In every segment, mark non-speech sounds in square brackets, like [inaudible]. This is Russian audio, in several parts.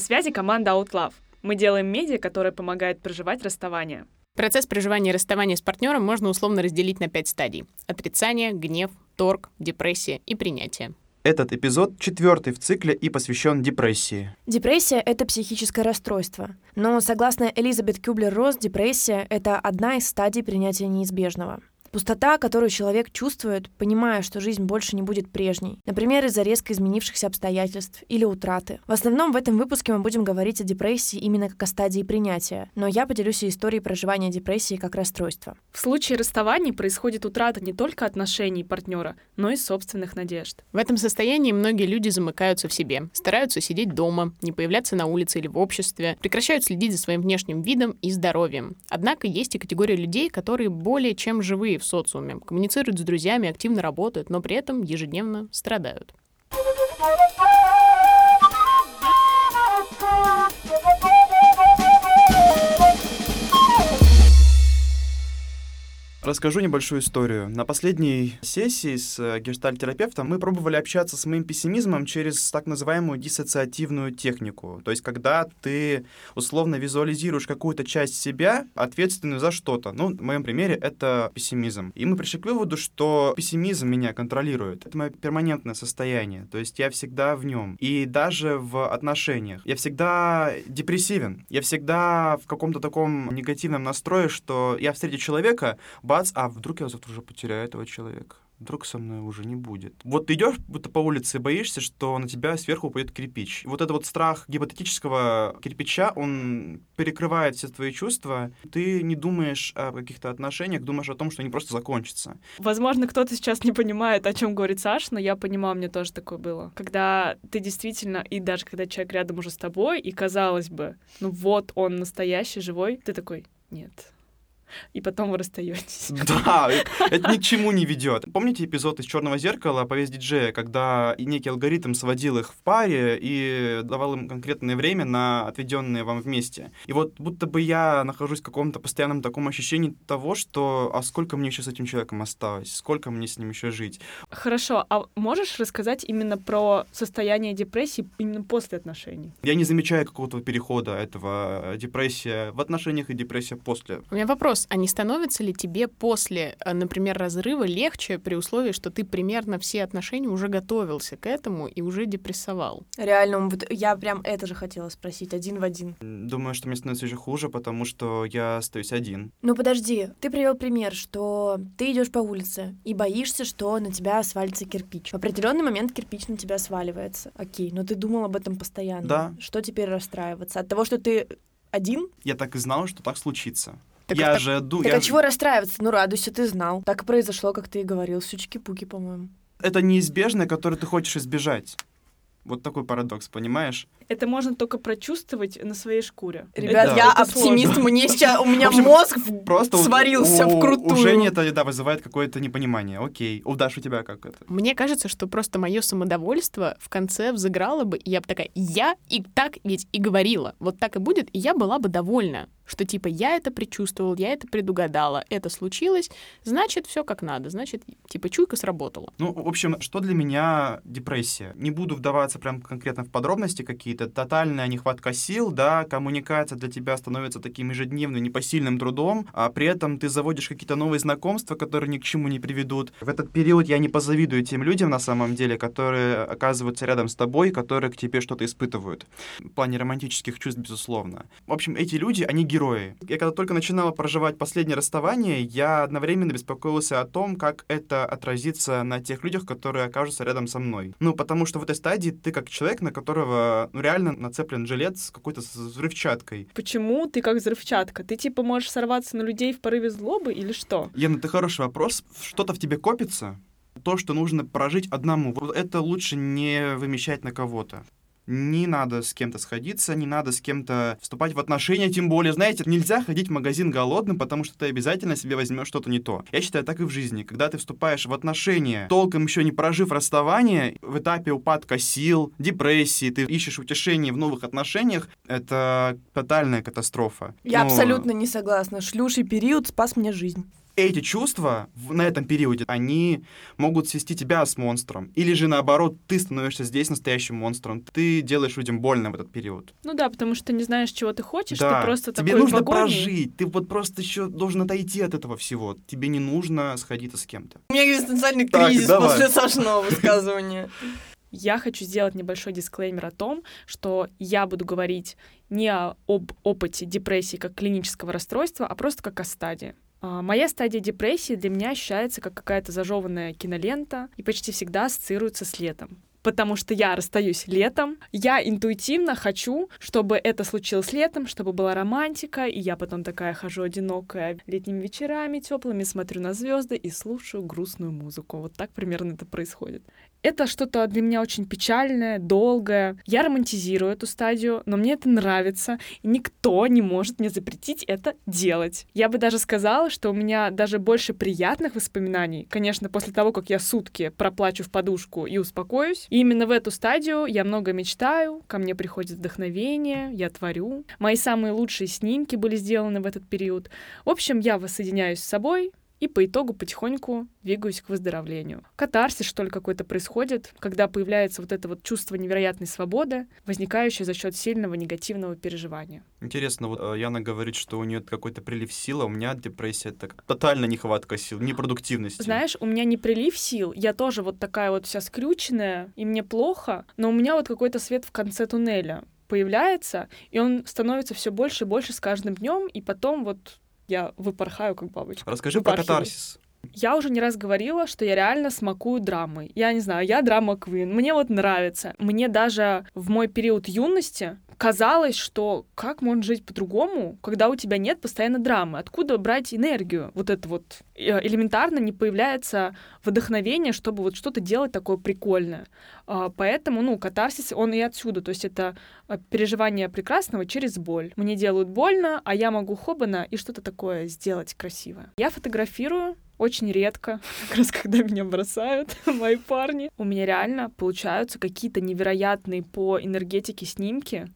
На связи команда OutLove. Мы делаем медиа, которое помогает проживать расставание. Процесс проживания и расставания с партнером можно условно разделить на пять стадий. Отрицание, гнев, торг, депрессия и принятие. Этот эпизод четвертый в цикле и посвящен депрессии. Депрессия — это психическое расстройство. Но, согласно Элизабет Кюблер-Росс, депрессия — это одна из стадий принятия неизбежного. Пустота, которую человек чувствует, понимая, что жизнь больше не будет прежней. Например, из-за резко изменившихся обстоятельств или утраты. В основном в этом выпуске мы будем говорить о депрессии именно как о стадии принятия, но я поделюсь историей проживания депрессии как расстройства. В случае расставаний происходит утрата не только отношений партнера, но и собственных надежд. В этом состоянии многие люди замыкаются в себе, стараются сидеть дома, не появляться на улице или в обществе, прекращают следить за своим внешним видом и здоровьем. Однако есть и категория людей, которые более чем живые в социуме, коммуницируют с друзьями, активно работают, но при этом ежедневно страдают. Расскажу небольшую историю. На последней сессии с э, гештальтерапевтом мы пробовали общаться с моим пессимизмом через так называемую диссоциативную технику. То есть, когда ты условно визуализируешь какую-то часть себя, ответственную за что-то. Ну, в моем примере это пессимизм. И мы пришли к выводу, что пессимизм меня контролирует. Это мое перманентное состояние. То есть я всегда в нем. И даже в отношениях. Я всегда депрессивен. Я всегда в каком-то таком негативном настрое, что я встречу человека, бац, а вдруг я завтра уже потеряю этого человека? Вдруг со мной уже не будет. Вот ты идешь будто по улице и боишься, что на тебя сверху упадет кирпич. Вот этот вот страх гипотетического кирпича, он перекрывает все твои чувства. Ты не думаешь о каких-то отношениях, думаешь о том, что они просто закончатся. Возможно, кто-то сейчас не понимает, о чем говорит Саша, но я понимаю, мне тоже такое было. Когда ты действительно, и даже когда человек рядом уже с тобой, и казалось бы, ну вот он настоящий, живой, ты такой, нет, [laughs] и потом вы расстаетесь. [laughs] Да, это ни к чему не ведет. Помните эпизод из Черного зеркала повесть диджея, когда некий алгоритм сводил их в паре и давал им конкретное время на отведенные вам вместе. И вот будто бы я нахожусь в каком-то постоянном таком ощущении того, что а сколько мне еще с этим человеком осталось, сколько мне с ним еще жить. Хорошо, а можешь рассказать именно про состояние депрессии именно после отношений? Я не замечаю какого-то перехода этого депрессия в отношениях и депрессия после. У меня вопрос вопрос, а не становится ли тебе после, э, например, разрыва легче при условии, что ты примерно все отношения уже готовился к этому и уже депрессовал? Реально, вот я прям это же хотела спросить, один в один. Думаю, что мне становится еще хуже, потому что я остаюсь один. Ну подожди, ты привел пример, что ты идешь по улице и боишься, что на тебя свалится кирпич. В определенный момент кирпич на тебя сваливается. Окей, но ты думал об этом постоянно. Да. Что теперь расстраиваться? От того, что ты один? Я так и знал, что так случится. Так, я так, же... Ду, так я а чего расстраиваться? Ну, радуйся, ты знал. Так и произошло, как ты и говорил. Сючки-пуки, по-моему. Это неизбежное, которое ты хочешь избежать. Вот такой парадокс, понимаешь? Это можно только прочувствовать на своей шкуре. Ребят, Да. я Это оптимист, сложно. мне сейчас, у меня [laughs] общем, мозг Просто сварился у, вкрутую. У Жени это, да, вызывает какое-то непонимание. Окей. У Даши у тебя как это? Мне кажется, что просто мое самодовольство в конце взыграло бы, и я бы такая, я и так ведь и говорила, вот так и будет, и я была бы довольна, что типа я это предчувствовал, я это предугадала, это случилось, значит, все как надо, значит, типа чуйка сработала. Ну, в общем, что для меня депрессия? Не буду вдаваться прям конкретно в подробности какие-то. Тотальная нехватка сил, да, коммуникация для тебя становится таким ежедневным, непосильным трудом, а при этом ты заводишь какие-то новые знакомства, которые ни к чему не приведут. В этот период я не позавидую тем людям, на самом деле, которые оказываются рядом с тобой, которые к тебе что-то испытывают. В плане романтических чувств, безусловно. В общем, эти люди, они герои. Я когда только начинала проживать последнее расставание, я одновременно беспокоился о том, как это отразится на тех людях, которые окажутся рядом со мной. Ну, потому что в этой стадии ты как человек, на которого ну, реально нацеплен жилет с какой-то взрывчаткой. Почему ты как взрывчатка? Ты типа можешь сорваться на людей в порыве злобы или что? Лена, ты хороший вопрос. Что-то в тебе копится, то, что нужно прожить одному. Вот Это лучше не вымещать на кого-то. Не надо с кем-то сходиться, не надо с кем-то вступать в отношения, тем более, знаете, нельзя ходить в магазин голодным, потому что ты обязательно себе возьмешь что-то не то. Я считаю, так и в жизни. Когда ты вступаешь в отношения, толком еще не прожив расставание, в этапе упадка сил, депрессии, ты ищешь утешение в новых отношениях, это тотальная катастрофа. Я Ну, абсолютно не согласна. Шлюший период спас мне жизнь. Эти чувства в- на этом периоде, они могут свести тебя с монстром. Или же наоборот, ты становишься здесь настоящим монстром. Ты делаешь людям больно в этот период. Ну да, потому что ты не знаешь, чего ты хочешь, да, ты просто тебе такой нужно в агонии. прожить. Ты вот просто еще должен отойти от этого всего. Тебе не нужно сходиться с кем-то. У меня экзистенциальный Так, кризис давай. после Сашиного высказывания. Я хочу сделать небольшой дисклеймер о том, что я буду говорить не об опыте депрессии как клинического расстройства, а просто как о стадии. А, Моя стадия депрессии для меня ощущается как какая-то зажеванная кинолента и почти всегда ассоциируется с летом. Потому что я расстаюсь летом, я интуитивно хочу, чтобы это случилось летом, чтобы была романтика, и я потом такая хожу одинокая летними вечерами теплыми, смотрю на звезды и слушаю грустную музыку. Вот так примерно это происходит. Это что-то для меня очень печальное, долгое. Я романтизирую эту стадию, но мне это нравится, и никто не может мне запретить это делать. Я бы даже сказала, что у меня даже больше приятных воспоминаний, конечно, после того, как я сутки проплачу в подушку и успокоюсь. И именно в эту стадию я много мечтаю, ко мне приходит вдохновение, я творю. Мои самые лучшие снимки были сделаны в этот период. В общем, я воссоединяюсь с собой, и по итогу потихоньку двигаюсь к выздоровлению. Катарсис, что ли, какой-то происходит, когда появляется вот это вот чувство невероятной свободы, возникающее за счет сильного негативного переживания. Интересно, вот э, Яна говорит, что у нее какой-то прилив сил, а у меня депрессия это тотальная нехватка сил, непродуктивности. Знаешь, у меня не прилив сил, я тоже вот такая вот вся скрюченная, и мне плохо, но у меня вот какой-то свет в конце туннеля появляется, и он становится все больше и больше с каждым днем, и потом вот я выпорхаю, как бабочка. Расскажи про катарсис. Я уже не раз говорила, что я реально смакую драмы. Я не знаю, я драма Квин. Мне вот нравится. Мне даже в мой период юности казалось, что как можно жить по-другому, когда у тебя нет постоянно драмы? Откуда брать энергию? Вот это вот э, элементарно не появляется вдохновение, чтобы вот что-то делать такое прикольное. А, Поэтому, ну, катарсис, он и отсюда. То есть это а, переживание прекрасного через боль. Мне делают больно, а я могу хобана и что-то такое сделать красивое. Я фотографирую очень редко, [laughs] как раз когда меня бросают [laughs] мои парни. У меня реально получаются какие-то невероятные по энергетике снимки.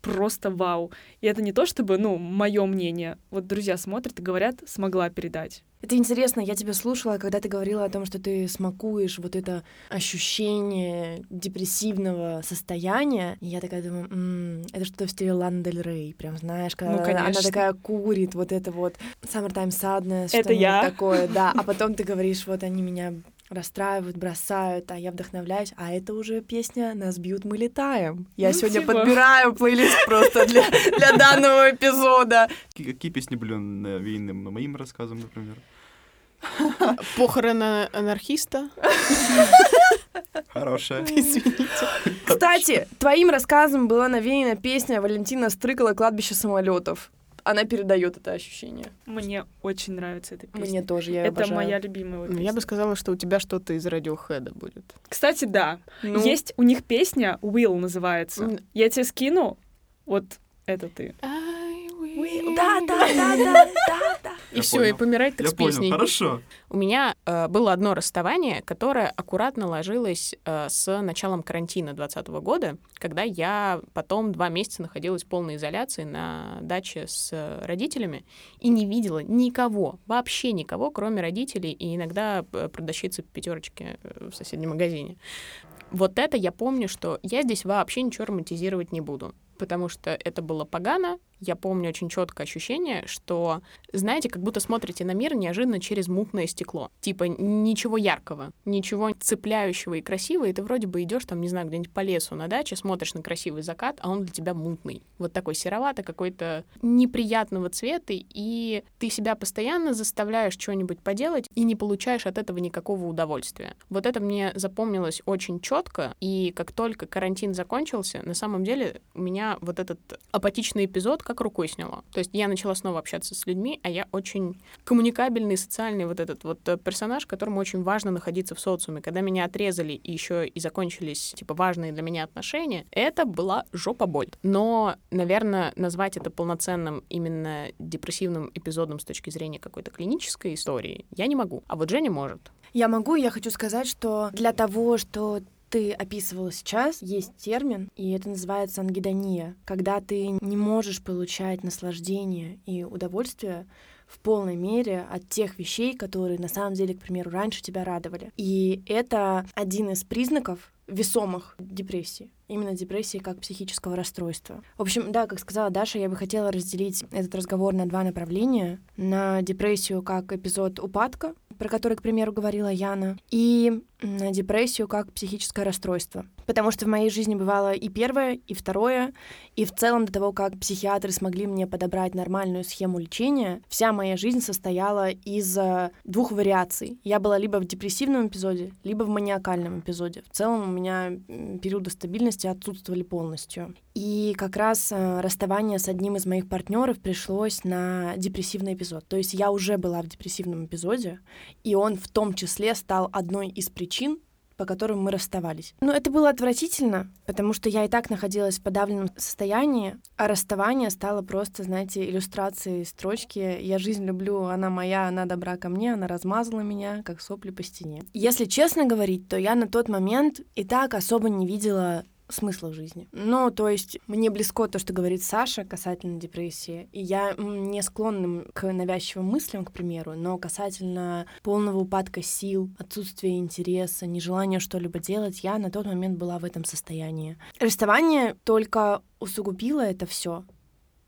Просто вау. И это не то, чтобы, ну, мое мнение. Вот друзья смотрят и говорят, смогла передать. Это интересно, я тебя слушала, когда ты говорила о том, что ты смакуешь вот это ощущение депрессивного состояния. И я такая думаю, «М, это что-то в стиле Лана Дель Рей, прям знаешь, когда Ну, она- такая курит, вот это вот Summertime Sadness, Это я. такое, да. А [laughs] потом ты говоришь, вот они меня расстраивают, бросают, а я вдохновляюсь. А это уже песня «Нас бьют, мы летаем». Я Ну, сегодня типа. подбираю плейлист просто для, для данного эпизода. Какие, какие песни были навеяны моим рассказом, например? [laughs] Похороны анархиста. Хорошая. [laughs] Извините. Кстати, твоим рассказом была навеяна песня Валентина Стрыкала «Кладбище самолетов». Она передает это ощущение. Мне очень нравится эта песня. Мне тоже, я это обожаю. моя любимая Ну, песня. Я бы сказала, что у тебя что-то из радиохеда будет. Кстати, да. Ну, Есть у них песня Will называется. М. Я тебе скину. Вот это ты. Да, да, да, да, да, да. И все, и понял. помирать так Я с понял, песней. хорошо. У меня э, было одно расставание, которое аккуратно ложилось э, с началом карантина 2020 года, когда я потом два месяца находилась в полной изоляции на даче с э, родителями и не видела никого, вообще никого, кроме родителей и иногда э, продавщицы пятерочки э, в соседнем магазине. Вот это я помню, что я здесь вообще ничего романтизировать не буду, потому что это было погано. Я помню очень четкое ощущение, что, знаете, как будто смотрите на мир неожиданно через мутное стекло. Типа ничего яркого, ничего цепляющего и красивого, и ты вроде бы идешь там, не знаю, где-нибудь по лесу на даче, смотришь на красивый закат, а он для тебя мутный. Вот такой сероватый, какой-то неприятного цвета, и ты себя постоянно заставляешь что-нибудь поделать и не получаешь от этого никакого удовольствия. Вот это мне запомнилось очень четко, и как только карантин закончился, на самом деле у меня вот этот апатичный эпизод как рукой сняло. То есть я начала снова общаться с людьми, а я очень коммуникабельный, социальный вот этот вот э, персонаж, которому очень важно находиться в социуме. Когда меня отрезали и еще и закончились, типа, важные для меня отношения, это была жопа боль. Но, наверное, назвать это полноценным именно депрессивным эпизодом с точки зрения какой-то клинической истории я не могу. А вот Женя может. Я могу, я хочу сказать, что для того, что ты описывала сейчас, есть термин, и это называется ангидония, когда ты не можешь получать наслаждение и удовольствие в полной мере от тех вещей, которые на самом деле, к примеру, раньше тебя радовали. И это один из признаков весомых депрессии. Именно депрессии как психического расстройства. В общем, да, как сказала Даша, я бы хотела разделить этот разговор на два направления. На депрессию как эпизод упадка, про который, к примеру, говорила Яна, и депрессию как психическое расстройство. Потому что в моей жизни бывало и первое, и второе, и в целом до того, как психиатры смогли мне подобрать нормальную схему лечения, вся моя жизнь состояла из э, двух вариаций. Я была либо в депрессивном эпизоде, либо в маниакальном эпизоде. В целом у меня периоды стабильности отсутствовали полностью. И как раз э, расставание с одним из моих партнеров пришлось на депрессивный эпизод. То есть я уже была в депрессивном эпизоде, и он в том числе стал одной из причин, по которым мы расставались. Но это было отвратительно, потому что я и так находилась в подавленном состоянии, а расставание стало просто, знаете, иллюстрацией строчки «Я жизнь люблю, она моя, она добра ко мне, она размазала меня, как сопли по стене». Если честно говорить, то я на тот момент и так особо не видела смысла в жизни. Ну, то есть мне близко то, что говорит Саша касательно депрессии, и я не склонна к навязчивым мыслям, к примеру, но касательно полного упадка сил, отсутствия интереса, нежелания что-либо делать, я на тот момент была в этом состоянии. Расставание только усугубило это все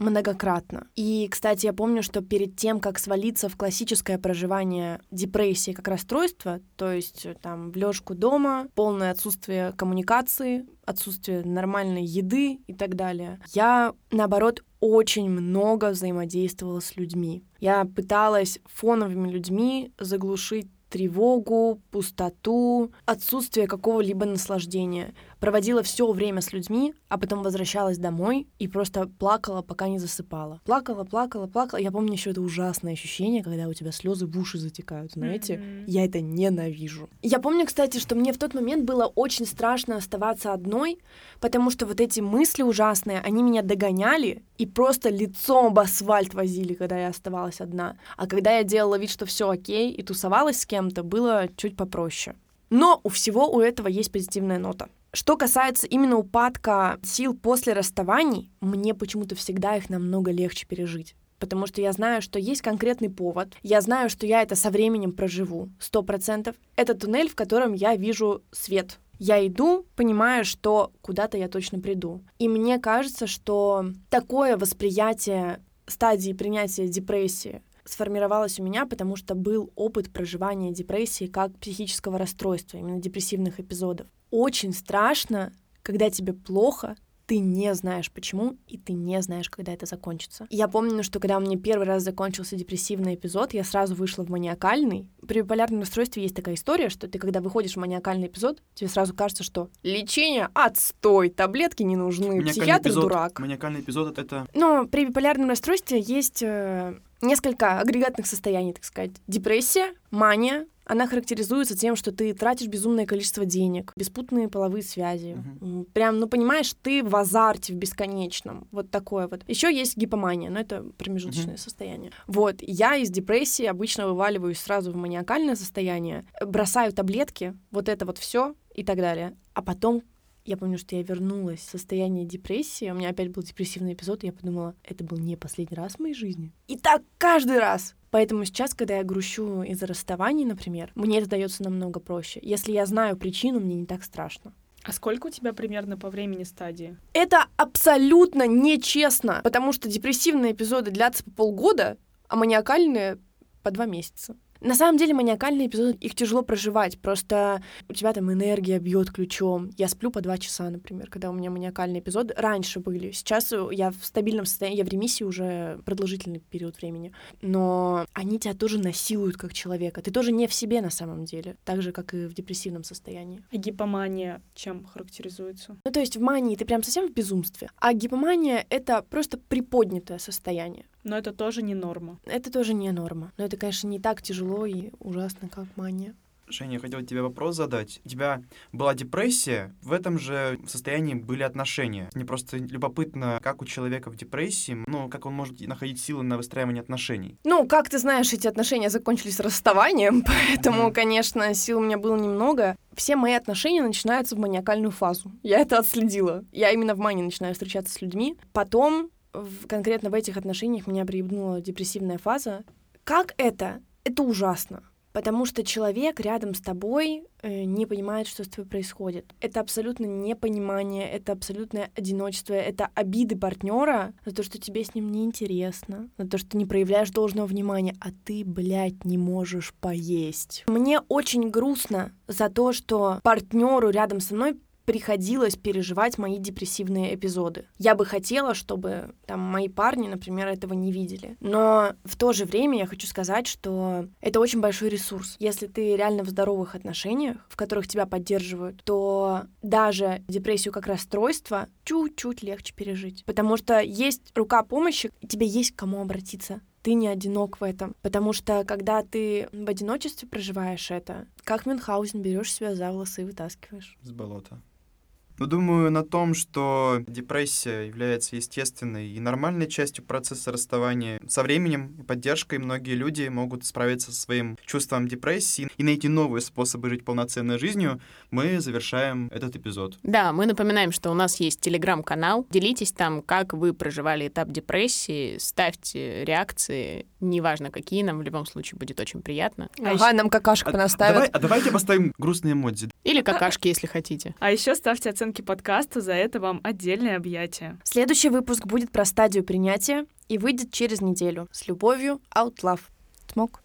многократно. И, кстати, я помню, что перед тем, как свалиться в классическое проживание депрессии как расстройство, то есть э, там в лёжку дома, полное отсутствие коммуникации, отсутствие нормальной еды и так далее, я, наоборот, очень много взаимодействовала с людьми. Я пыталась фоновыми людьми заглушить тревогу, пустоту, отсутствие какого-либо наслаждения проводила все время с людьми, а потом возвращалась домой и просто плакала, пока не засыпала. Плакала, плакала, плакала. Я помню еще это ужасное ощущение, когда у тебя слезы в уши затекают, знаете? Mm-hmm. Я это ненавижу. Я помню, кстати, что мне в тот момент было очень страшно оставаться одной, потому что вот эти мысли ужасные, они меня догоняли и просто лицом об асфальт возили, когда я оставалась одна. А когда я делала вид, что все окей, и тусовалась с кем-то, было чуть попроще. Но у всего у этого есть позитивная нота. Что касается именно упадка сил после расставаний, мне почему-то всегда их намного легче пережить потому что я знаю, что есть конкретный повод, я знаю, что я это со временем проживу, сто процентов. Это туннель, в котором я вижу свет. Я иду, понимая, что куда-то я точно приду. И мне кажется, что такое восприятие стадии принятия депрессии сформировалось у меня, потому что был опыт проживания депрессии как психического расстройства, именно депрессивных эпизодов очень страшно, когда тебе плохо, ты не знаешь почему, и ты не знаешь, когда это закончится. Я помню, что когда у меня первый раз закончился депрессивный эпизод, я сразу вышла в маниакальный. При биполярном расстройстве есть такая история, что ты, когда выходишь в маниакальный эпизод, тебе сразу кажется, что лечение отстой, таблетки не нужны, психиатр эпизод, дурак. Маниакальный эпизод — это... Но при биполярном расстройстве есть э, несколько агрегатных состояний, так сказать. Депрессия, мания, она характеризуется тем, что ты тратишь безумное количество денег, беспутные половые связи. Uh-huh. Прям, ну понимаешь, ты в азарте в бесконечном. Вот такое вот. Еще есть гипомания, но это промежуточное uh-huh. состояние. Вот, я из депрессии обычно вываливаюсь сразу в маниакальное состояние, бросаю таблетки, вот это вот все и так далее. А потом я помню, что я вернулась в состояние депрессии, у меня опять был депрессивный эпизод, и я подумала, это был не последний раз в моей жизни. И так каждый раз. Поэтому сейчас, когда я грущу из-за расставаний, например, мне это дается намного проще. Если я знаю причину, мне не так страшно. А сколько у тебя примерно по времени стадии? Это абсолютно нечестно, потому что депрессивные эпизоды длятся по полгода, а маниакальные по два месяца. На самом деле маниакальные эпизоды, их тяжело проживать, просто у тебя там энергия бьет ключом. Я сплю по два часа, например, когда у меня маниакальные эпизоды. Раньше были, сейчас я в стабильном состоянии, я в ремиссии уже продолжительный период времени. Но они тебя тоже насилуют как человека. Ты тоже не в себе на самом деле, так же, как и в депрессивном состоянии. А гипомания чем характеризуется? Ну, то есть в мании ты прям совсем в безумстве, а гипомания — это просто приподнятое состояние. Но это тоже не норма. Это тоже не норма. Но это, конечно, не так тяжело и ужасно, как мания. Женя, я хотел тебе вопрос задать. У тебя была депрессия, в этом же состоянии были отношения. Мне просто любопытно, как у человека в депрессии, ну, как он может находить силы на выстраивание отношений. Ну, как ты знаешь, эти отношения закончились расставанием, [laughs] поэтому, mm-hmm. конечно, сил у меня было немного. Все мои отношения начинаются в маниакальную фазу. Я это отследила. Я именно в мании начинаю встречаться с людьми. Потом в, конкретно в этих отношениях меня приебнула депрессивная фаза, Как это? Это ужасно. Потому что человек рядом с тобой э, не понимает, что с тобой происходит. Это абсолютно непонимание, это абсолютное одиночество, это обиды партнера за то, что тебе с ним неинтересно, за то, что ты не проявляешь должного внимания, а ты, блядь, не можешь поесть. Мне очень грустно за то, что партнеру рядом со мной приходилось переживать мои депрессивные эпизоды. Я бы хотела, чтобы там мои парни, например, этого не видели. Но в то же время я хочу сказать, что это очень большой ресурс. Если ты реально в здоровых отношениях, в которых тебя поддерживают, то даже депрессию как расстройство чуть-чуть легче пережить. Потому что есть рука помощи, тебе есть к кому обратиться ты не одинок в этом. Потому что когда ты в одиночестве проживаешь это, как Мюнхгаузен берешь себя за волосы и вытаскиваешь. С болота. Ну, думаю, на том, что депрессия является естественной и нормальной частью процесса расставания. Со временем и поддержкой многие люди могут справиться со своим чувством депрессии и найти новые способы жить полноценной жизнью. Мы завершаем этот эпизод. Да, мы напоминаем, что у нас есть телеграм-канал. Делитесь там, как вы проживали этап депрессии, ставьте реакции, неважно какие, нам в любом случае будет очень приятно. А Ага, нам какашку А, давай, наставят. а давайте поставим грустные эмодзи. Или какашки, если хотите. А еще ставьте оценки оценки подкаста. За это вам отдельное объятие. Следующий выпуск будет про стадию принятия и выйдет через неделю. С любовью, Out Love. Смог.